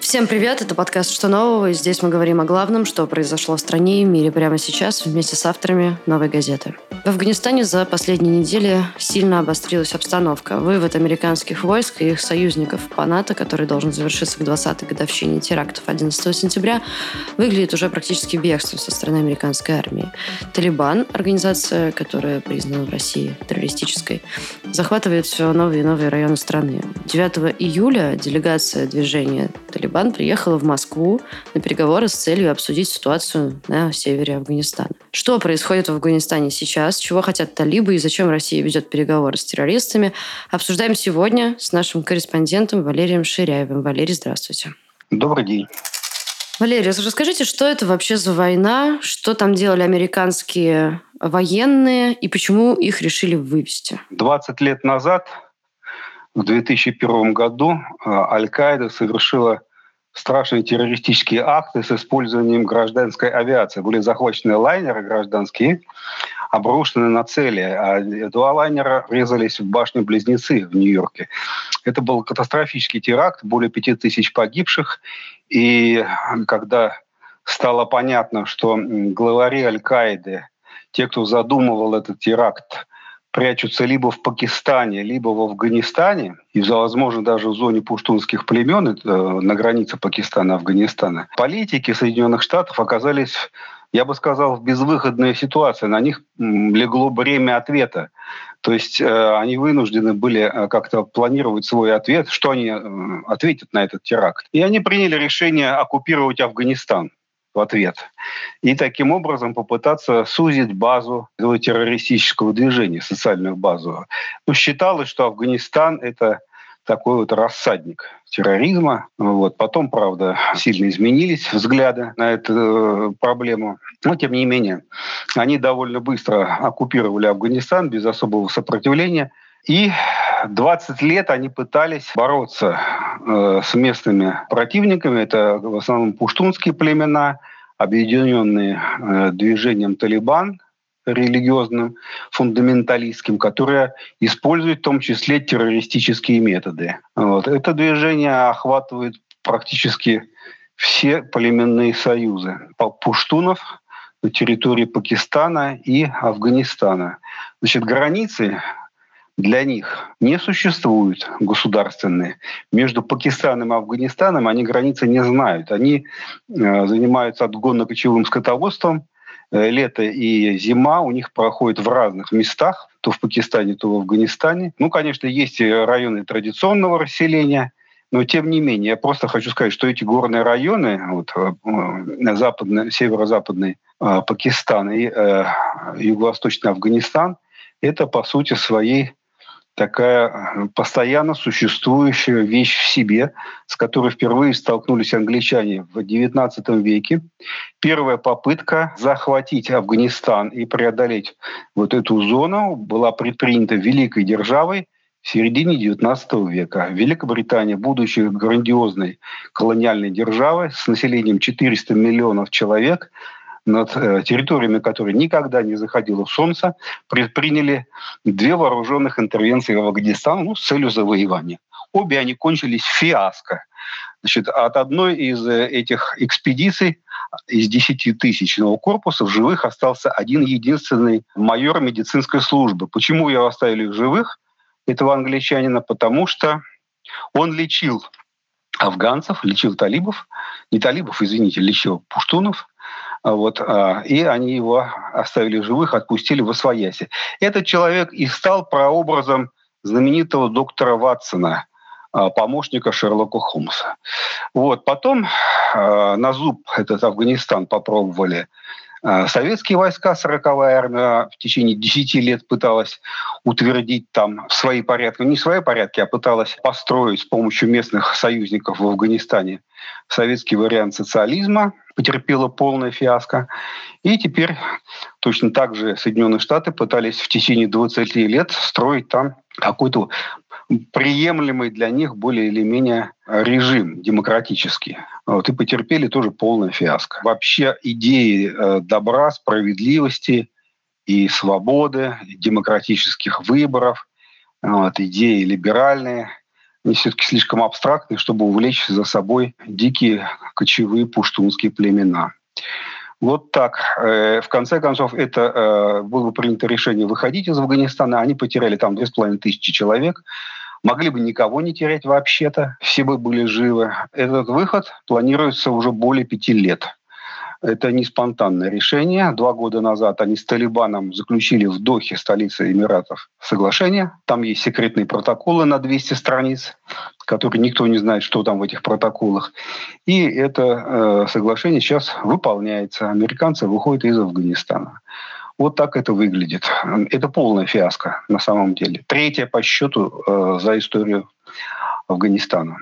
Всем привет, это подкаст «Что нового?» и здесь мы говорим о главном, что произошло в стране и мире прямо сейчас вместе с авторами «Новой газеты». В Афганистане за последние недели сильно обострилась обстановка. Вывод американских войск и их союзников по НАТО, который должен завершиться к 20-й годовщине терактов 11 сентября, выглядит уже практически бегством со стороны американской армии. Талибан, организация, которая признана в России террористической, захватывает все новые и новые районы страны. 9 июля делегация движения Талибан приехала в Москву на переговоры с целью обсудить ситуацию на севере Афганистана. Что происходит в Афганистане сейчас? чего хотят талибы и зачем Россия ведет переговоры с террористами, обсуждаем сегодня с нашим корреспондентом Валерием Ширяевым. Валерий, здравствуйте. Добрый день. Валерий, расскажите, что это вообще за война, что там делали американские военные и почему их решили вывести? 20 лет назад, в 2001 году, э, Аль-Каида совершила страшные террористические акты с использованием гражданской авиации. Были захвачены лайнеры гражданские, обрушены на цели, а два лайнера врезались в башню-близнецы в Нью-Йорке. Это был катастрофический теракт, более пяти тысяч погибших. И когда стало понятно, что главари Аль-Каиды, те, кто задумывал этот теракт, прячутся либо в Пакистане, либо в Афганистане, и, возможно, даже в зоне пуштунских племен на границе Пакистана и Афганистана, политики Соединенных Штатов оказались я бы сказал, в безвыходной ситуации. На них легло бремя ответа. То есть э, они вынуждены были э, как-то планировать свой ответ, что они э, ответят на этот теракт. И они приняли решение оккупировать Афганистан в ответ. И таким образом попытаться сузить базу террористического движения, социальную базу. Ну, считалось, что Афганистан — это такой вот рассадник терроризма. Вот. Потом, правда, сильно изменились взгляды на эту э, проблему. Но, тем не менее, они довольно быстро оккупировали Афганистан без особого сопротивления. И 20 лет они пытались бороться э, с местными противниками. Это в основном пуштунские племена, объединенные э, движением «Талибан», религиозным, фундаменталистским, которое использует в том числе террористические методы. Вот. Это движение охватывает практически все племенные союзы пуштунов на территории Пакистана и Афганистана. Значит, границы для них не существуют государственные. Между Пакистаном и Афганистаном они границы не знают. Они э, занимаются отгонно-кочевым скотоводством, лето и зима у них проходят в разных местах, то в Пакистане, то в Афганистане. Ну, конечно, есть районы традиционного расселения, но тем не менее, я просто хочу сказать, что эти горные районы, вот, э, западный, северо-западный э, Пакистан и э, юго-восточный Афганистан, это по сути своей такая э, постоянно существующая вещь в себе, с которой впервые столкнулись англичане в XIX веке. Первая попытка захватить Афганистан и преодолеть вот эту зону была предпринята великой державой в середине XIX века. Великобритания, будучи грандиозной колониальной державой с населением 400 миллионов человек, над э, территориями, которые никогда не заходило солнце, предприняли две вооруженных интервенции в Афганистан ну, с целью завоевания. Обе они кончились фиаско. Значит, от одной из э, этих экспедиций из 10 тысячного корпуса в живых остался один единственный майор медицинской службы. Почему его оставили в живых, этого англичанина? Потому что он лечил афганцев, лечил талибов, не талибов, извините, лечил пуштунов, вот, а, и они его оставили живых, отпустили в Освояси. Этот человек и стал прообразом знаменитого доктора Ватсона, а, помощника Шерлока Холмса. Вот. Потом на зуб этот Афганистан попробовали советские войска, 40-я армия в течение 10 лет пыталась утвердить там свои порядки, не свои порядки, а пыталась построить с помощью местных союзников в Афганистане советский вариант социализма – потерпела полное фиаско. И теперь точно так же Соединенные Штаты пытались в течение 20 лет строить там какой-то приемлемый для них более или менее режим демократический. Вот, и потерпели тоже полное фиаско. Вообще идеи э, добра, справедливости и свободы, демократических выборов, вот, идеи либеральные, они все-таки слишком абстрактные, чтобы увлечь за собой дикие кочевые пуштунские племена. Вот так. Э, в конце концов, это э, было принято решение выходить из Афганистана. Они потеряли там 2,5 тысячи человек. Могли бы никого не терять вообще-то. Все бы были живы. Этот выход планируется уже более пяти лет. Это не спонтанное решение. Два года назад они с Талибаном заключили в Дохе, столице Эмиратов, соглашение. Там есть секретные протоколы на 200 страниц, которые никто не знает, что там в этих протоколах. И это э, соглашение сейчас выполняется. Американцы выходят из Афганистана. Вот так это выглядит. Это полная фиаско на самом деле. Третья по счету э, за историю Афганистана.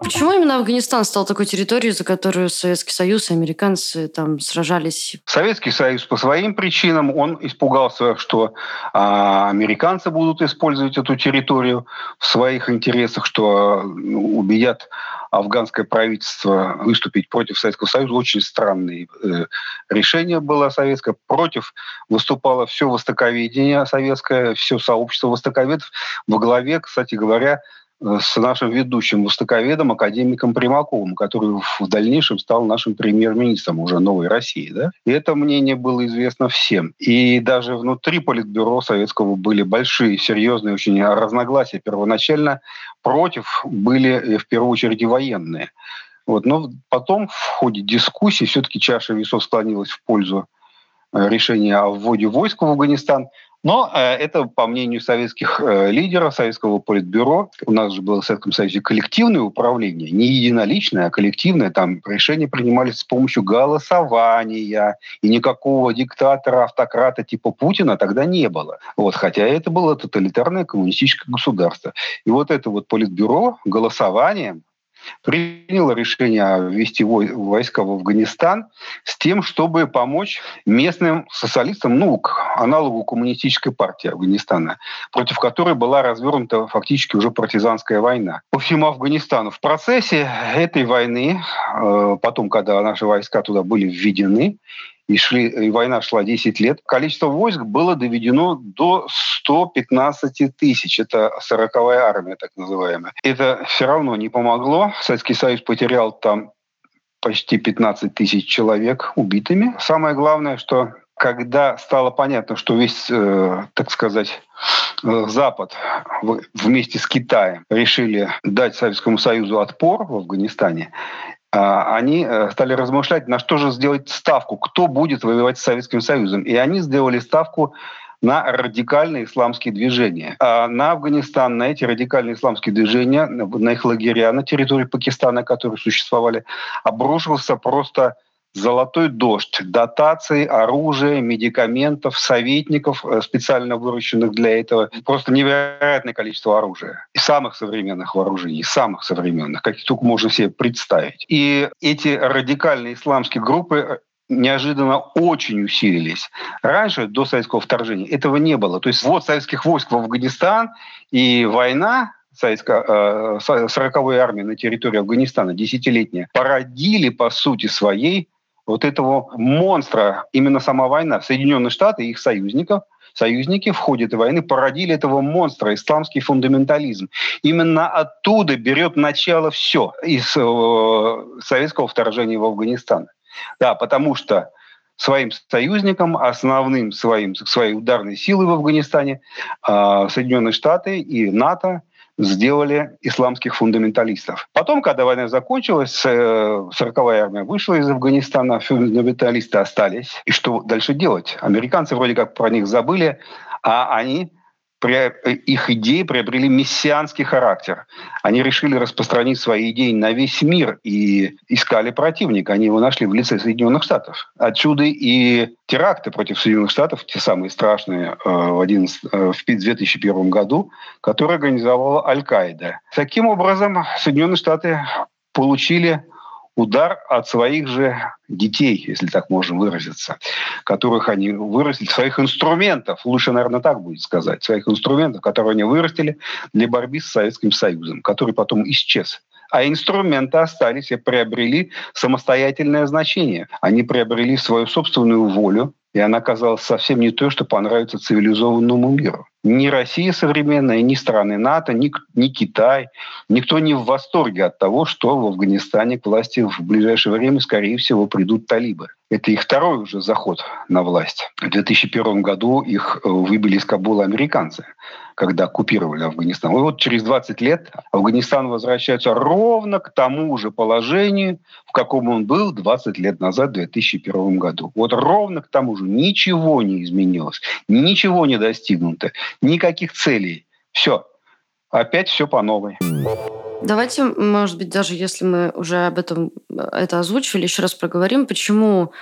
Почему именно Афганистан стал такой территорией, за которую Советский Союз и американцы там сражались? Советский Союз по своим причинам, он испугался, что а, американцы будут использовать эту территорию в своих интересах, что ну, убедят афганское правительство выступить против Советского Союза. Очень странное э, решение было советское. Против выступало все востоковедение советское, все сообщество востоковедов во главе, кстати говоря, с нашим ведущим востоковедом, академиком Примаковым, который в дальнейшем стал нашим премьер-министром уже новой России. Да? И это мнение было известно всем. И даже внутри Политбюро Советского были большие, серьезные очень разногласия. Первоначально против были в первую очередь военные. Вот. Но потом в ходе дискуссии все-таки чаша весов склонилась в пользу э, решения о вводе войск в Афганистан. Но э, это, по мнению советских э, лидеров, советского политбюро, у нас же было в Советском Союзе коллективное управление, не единоличное, а коллективное. Там решения принимались с помощью голосования, и никакого диктатора, автократа типа Путина тогда не было. Вот, хотя это было тоталитарное коммунистическое государство. И вот это вот политбюро голосованием приняло решение ввести войска в Афганистан с тем, чтобы помочь местным социалистам, ну, к аналогу коммунистической партии Афганистана, против которой была развернута фактически уже партизанская война по всему Афганистану. В процессе этой войны, э, потом, когда наши войска туда были введены, и, шли, и война шла 10 лет, количество войск было доведено до 115 тысяч. Это 40-я армия, так называемая. Это все равно не помогло. Советский Союз потерял там почти 15 тысяч человек убитыми. Самое главное, что когда стало понятно, что весь, э, так сказать, э, Запад вместе с Китаем решили дать Советскому Союзу отпор в Афганистане, они э, стали размышлять, на что же сделать ставку, кто будет воевать с Советским Союзом. И они сделали ставку на радикальные исламские движения. А на Афганистан, на эти радикальные исламские движения, на их лагеря на территории Пакистана, которые существовали, обрушился просто золотой дождь дотаций, оружия, медикаментов, советников, э, специально выращенных для этого. Просто невероятное количество оружия. И самых современных вооружений, самых современных, каких только можно себе представить. И эти радикальные исламские группы э, неожиданно очень усилились. Раньше, до советского вторжения, этого не было. То есть вот советских войск в Афганистан и война советской 40-й э, армии на территории Афганистана, десятилетняя, породили, по сути своей, вот этого монстра, именно сама война, Соединенные Штаты и их союзников, союзники в ходе этой войны породили этого монстра, исламский фундаментализм. Именно оттуда берет начало все из э, советского вторжения в Афганистан. Да, потому что своим союзникам, основным своим, своей ударной силой в Афганистане э, Соединенные Штаты и НАТО сделали исламских фундаменталистов. Потом, когда война закончилась, 40-я э, армия вышла из Афганистана, фундаменталисты остались. И что дальше делать? Американцы вроде как про них забыли, а они их идеи приобрели мессианский характер. Они решили распространить свои идеи на весь мир и искали противника. Они его нашли в лице Соединенных Штатов. Отсюда и теракты против Соединенных Штатов, те самые страшные э, в, 11, э, в 2001 году, которые организовала Аль-Каида. Таким образом, Соединенные Штаты получили удар от своих же детей, если так можно выразиться, которых они вырастили, своих инструментов, лучше, наверное, так будет сказать, своих инструментов, которые они вырастили для борьбы с Советским Союзом, который потом исчез. А инструменты остались и приобрели самостоятельное значение. Они приобрели свою собственную волю, и она казалась совсем не той, что понравится цивилизованному миру. Ни Россия современная, ни страны НАТО, ни, ни Китай, никто не в восторге от того, что в Афганистане к власти в ближайшее время, скорее всего, придут талибы. Это их второй уже заход на власть. В 2001 году их э, выбили из Кабула американцы, когда оккупировали Афганистан. И вот через 20 лет Афганистан возвращается ровно к тому же положению, в каком он был 20 лет назад, в 2001 году. Вот ровно к тому же. Ничего не изменилось, ничего не достигнуто, никаких целей. Все. Опять все по новой. Давайте, может быть, даже если мы уже об этом э, это озвучивали, еще раз проговорим, почему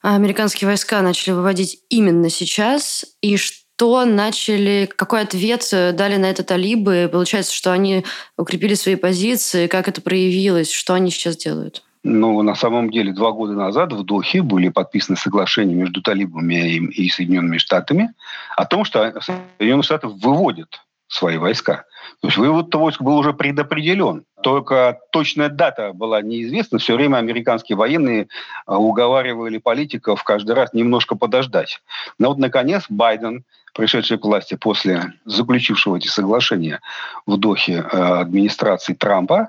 американские войска начали выводить именно сейчас и что начали, какой ответ дали на это талибы. Получается, что они укрепили свои позиции, как это проявилось, что они сейчас делают? Ну, на самом деле, два года назад в Дохе были подписаны соглашения между талибами и Соединенными Штатами о том, что Соединенные Штаты выводят свои войска. То есть вывод войск был уже предопределен. Только точная дата была неизвестна. Все время американские военные а, уговаривали политиков каждый раз немножко подождать. Но вот, наконец, Байден, пришедший к власти после заключившего эти соглашения в Дохе э, администрации Трампа,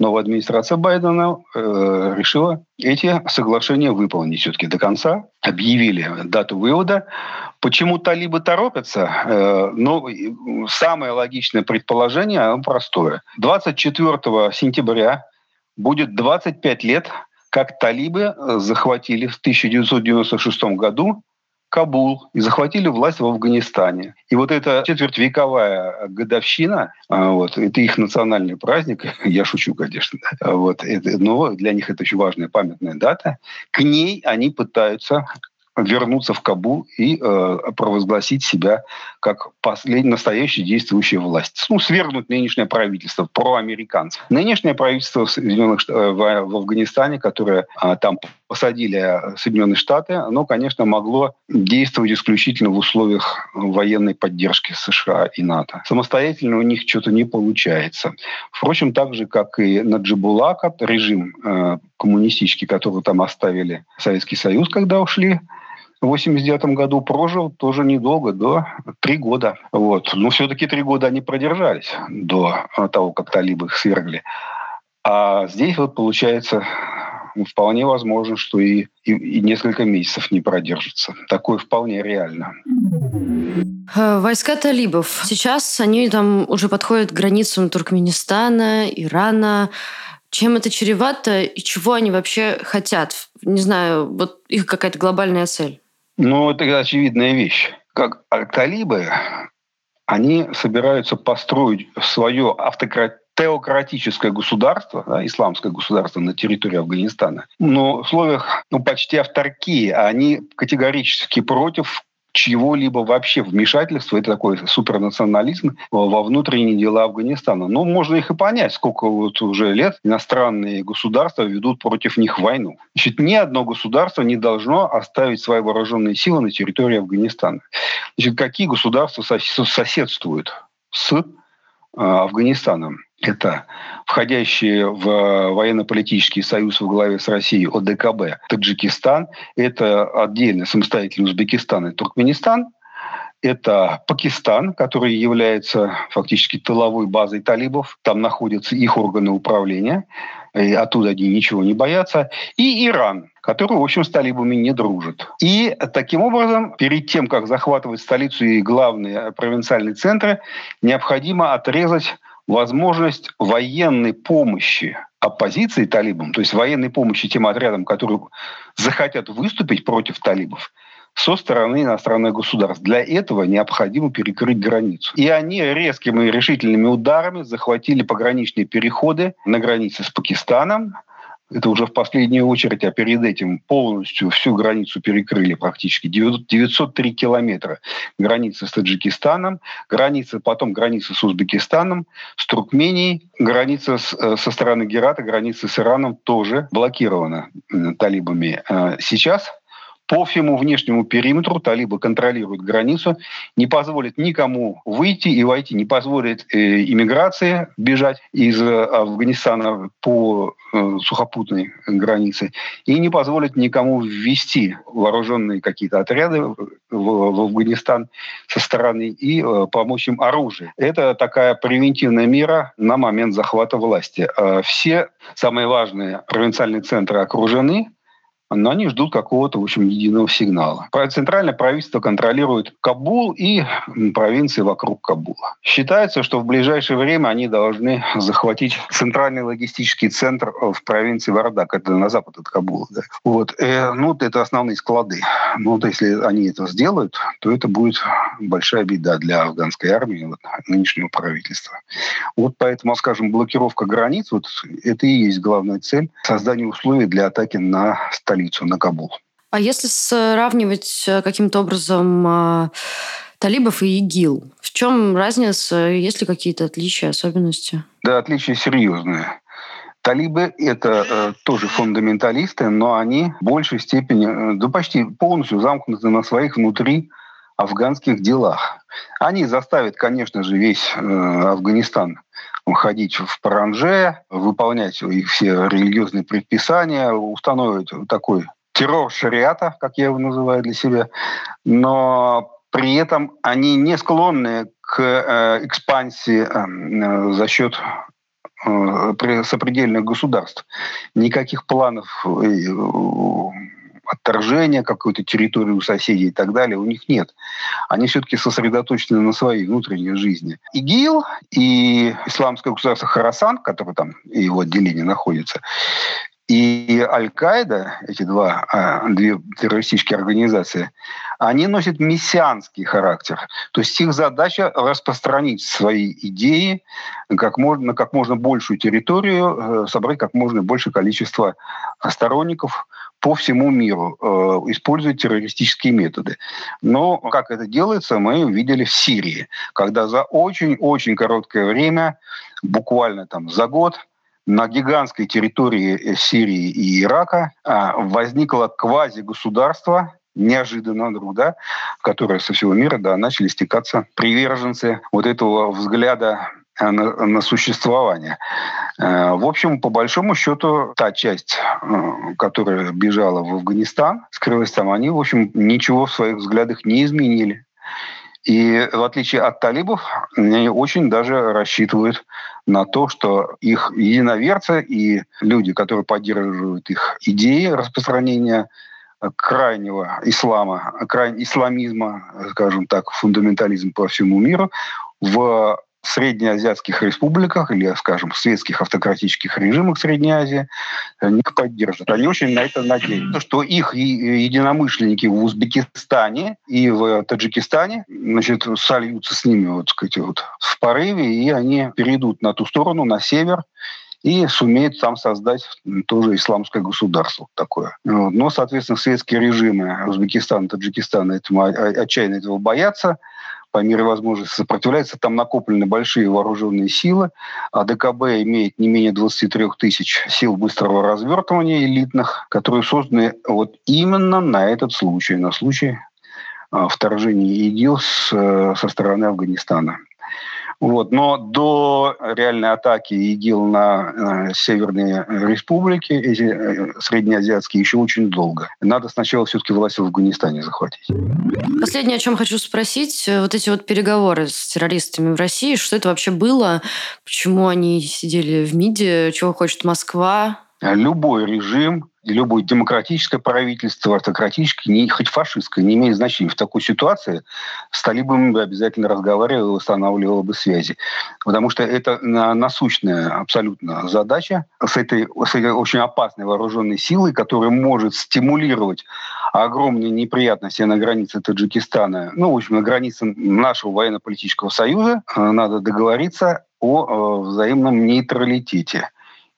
новая администрация Байдена э, решила эти соглашения выполнить все-таки до конца. Объявили дату вывода. Почему талибы торопятся? Э, ну, самое логичное предположение, оно простое. 24 сентября будет 25 лет, как талибы захватили в 1996 году Кабул и захватили власть в Афганистане. И вот эта четвертьвековая годовщина, а, вот, это их национальный праздник, я шучу, конечно, вот, это, но для них это очень важная памятная дата, к ней они пытаются вернуться в Кабул и э, провозгласить себя как последняя настоящая действующая власть. Ну, свергнуть нынешнее правительство, проамериканцев. Нынешнее правительство Соединенных, э, в, в Афганистане, которое э, там посадили Соединенные Штаты, оно, конечно, могло действовать исключительно в условиях военной поддержки США и НАТО. Самостоятельно у них что-то не получается. Впрочем, так же, как и на Джибулака, режим э, коммунистический, который там оставили Советский Союз, когда ушли, в 89 году прожил тоже недолго, до три года. Вот. Но все-таки три года они продержались до того, как талибы их свергли. А здесь вот получается вполне возможно, что и, и, и несколько месяцев не продержится. Такое вполне реально. Э, войска талибов. Сейчас они там уже подходят к границам Туркменистана, Ирана. Чем это чревато и чего они вообще хотят? Не знаю, вот их какая-то глобальная цель. Ну, это очевидная вещь. Как талибы, они собираются построить свое автократ теократическое государство, да, исламское государство на территории Афганистана, но в условиях ну, почти авторкии, они категорически против чего-либо вообще вмешательства, это такой супернационализм во внутренние дела Афганистана. Но ну, можно их и понять, сколько вот уже лет иностранные государства ведут против них войну. Значит, ни одно государство не должно оставить свои вооруженные силы на территории Афганистана. Значит, какие государства соседствуют с э, Афганистаном? это входящие в военно-политический союз в главе с Россией ОДКБ Таджикистан, это отдельно самостоятельный Узбекистан и Туркменистан, это Пакистан, который является фактически тыловой базой талибов. Там находятся их органы управления. И оттуда они ничего не боятся. И Иран, который, в общем, с талибами не дружит. И таким образом, перед тем, как захватывать столицу и главные провинциальные центры, необходимо отрезать возможность военной помощи оппозиции талибам, то есть военной помощи тем отрядам, которые захотят выступить против талибов, со стороны иностранных государств. Для этого необходимо перекрыть границу. И они резкими и решительными ударами захватили пограничные переходы на границе с Пакистаном, это уже в последнюю очередь, а перед этим полностью всю границу перекрыли практически. 903 километра границы с Таджикистаном, граница, потом граница с Узбекистаном, с Туркменией, граница с, э, со стороны Герата, граница с Ираном тоже блокирована талибами. Э, сейчас по всему внешнему периметру талибы контролируют границу, не позволят никому выйти и войти, не позволят э, иммиграции бежать из э, Афганистана по э, сухопутной границе и не позволят никому ввести вооруженные какие-то отряды в, в Афганистан со стороны и помочь им оружием. Это такая превентивная мера на момент захвата власти. Все самые важные провинциальные центры окружены, но они ждут какого-то, в общем, единого сигнала. Центральное правительство контролирует Кабул и провинции вокруг Кабула. Считается, что в ближайшее время они должны захватить центральный логистический центр в провинции Вардак, это на запад от Кабула. Да. Вот. Э, ну, это основные склады. Ну, вот если они это сделают, то это будет большая беда для афганской армии, вот, нынешнего правительства. Вот поэтому, скажем, блокировка границ, вот это и есть главная цель создания условий для атаки на столицу столицу, на Кабул. А если сравнивать э, каким-то образом а, талибов и ИГИЛ, в чем разница, есть ли какие-то отличия, особенности? Да, отличия серьезные. Талибы – это э, тоже фундаменталисты, но они в большей степени, э, да почти полностью замкнуты на своих внутри афганских делах. Они заставят, конечно же, весь э, Афганистан ходить в паранже, выполнять их все религиозные предписания, установить такой террор шариата, как я его называю для себя, но при этом они не склонны к э, экспансии э, за счет э, сопредельных государств. Никаких планов отторжения какой-то территории у соседей и так далее у них нет. Они все-таки сосредоточены на своей внутренней жизни. ИГИЛ и Исламское государство Харасан, которое там и его отделение находится, и Аль-Каида, эти два, а, две террористические организации, они носят мессианский характер. То есть их задача распространить свои идеи как можно, на как можно большую территорию, э, собрать как можно большее количество сторонников, по всему миру, э, террористические методы. Но как это делается, мы видели в Сирии, когда за очень-очень короткое время, буквально там за год, на гигантской территории э, Сирии и Ирака а, возникло квази-государство, неожиданно вдруг, да, в которое со всего мира да, начали стекаться приверженцы вот этого взгляда Э, на, на существование. Э, в общем, по большому счету, та часть, э, которая бежала в Афганистан, скрылась там, они, в общем, ничего в своих взглядах не изменили. И в отличие от талибов, они очень даже рассчитывают на то, что их единоверцы и люди, которые поддерживают их идеи распространения крайнего ислама, крайнего исламизма, скажем так, фундаментализм по всему миру, в среднеазиатских республиках или, скажем, светских автократических режимах Средней Азии они поддержат. Они очень на это надеются, что их единомышленники в Узбекистане и в Таджикистане значит, сольются с ними вот, сказать, вот, в порыве, и они перейдут на ту сторону, на север, и сумеют там создать тоже исламское государство такое. Но, соответственно, светские режимы Узбекистана, Таджикистана этому отчаянно этого боятся по мере возможности сопротивляется. Там накоплены большие вооруженные силы. А ДКБ имеет не менее 23 тысяч сил быстрого развертывания элитных, которые созданы вот именно на этот случай, на случай а, вторжения ИГИЛ э, со стороны Афганистана. Вот. Но до реальной атаки ИГИЛ на э, северные республики, эти э, среднеазиатские, еще очень долго. Надо сначала все-таки власть в Афганистане захватить. Последнее, о чем хочу спросить, э, вот эти вот переговоры с террористами в России, что это вообще было? Почему они сидели в МИДе? Чего хочет Москва? Любой режим любое демократическое правительство, автократическое, не, хоть фашистское, не имеет значения. В такой ситуации с талибами бы обязательно разговаривал устанавливал бы связи. Потому что это насущная абсолютно задача с этой, с этой очень опасной вооруженной силой, которая может стимулировать огромные неприятности на границе Таджикистана, ну, в общем, на границе нашего военно-политического союза. Надо договориться о э, взаимном нейтралитете.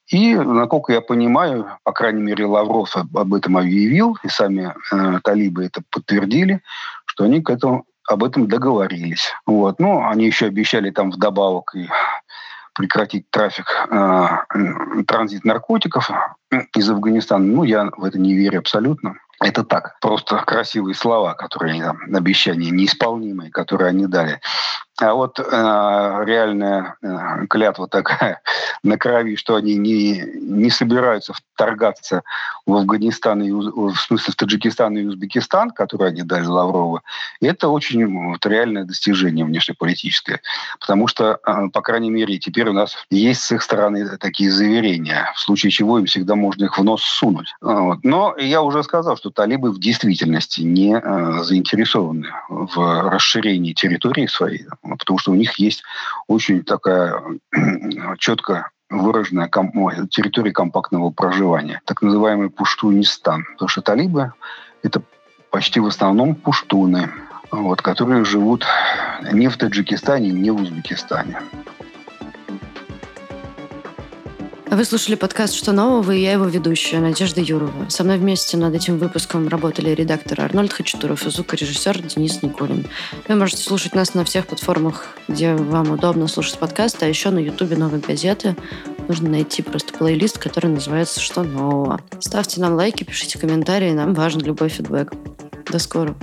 И, насколько я понимаю, по крайней мере, Лавров об этом объявил, и сами э, талибы это подтвердили, что они к этому, об этом договорились. Вот. Ну, они еще обещали там вдобавок и прекратить трафик, э, транзит наркотиков из Афганистана. Ну, я в это не верю абсолютно. это так, просто красивые слова, которые обещания неисполнимые, которые они дали. А вот э, реальная э, клятва такая на крови, что они не, не собираются вторгаться в Афганистан, и, в смысле в Таджикистан и Узбекистан, которые они дали Лаврову, это очень вот, реальное достижение внешнеполитическое. Потому что, э, по крайней мере, теперь у нас есть с их стороны такие заверения, в случае чего им всегда можно их в нос сунуть. Вот. Но я уже сказал, что талибы в действительности не э, заинтересованы в расширении территории своей потому что у них есть очень такая четко выраженная ком- территория компактного проживания, так называемый Пуштунистан. Потому что талибы – это почти в основном пуштуны, вот, которые живут не в Таджикистане, не в Узбекистане. Вы слушали подкаст «Что нового?» и я его ведущая, Надежда Юрова. Со мной вместе над этим выпуском работали редактор Арнольд Хачатуров и звукорежиссер Денис Никулин. Вы можете слушать нас на всех платформах, где вам удобно слушать подкасты, а еще на Ютубе «Новой газеты». Нужно найти просто плейлист, который называется «Что нового?». Ставьте нам лайки, пишите комментарии, нам важен любой фидбэк. До скорого.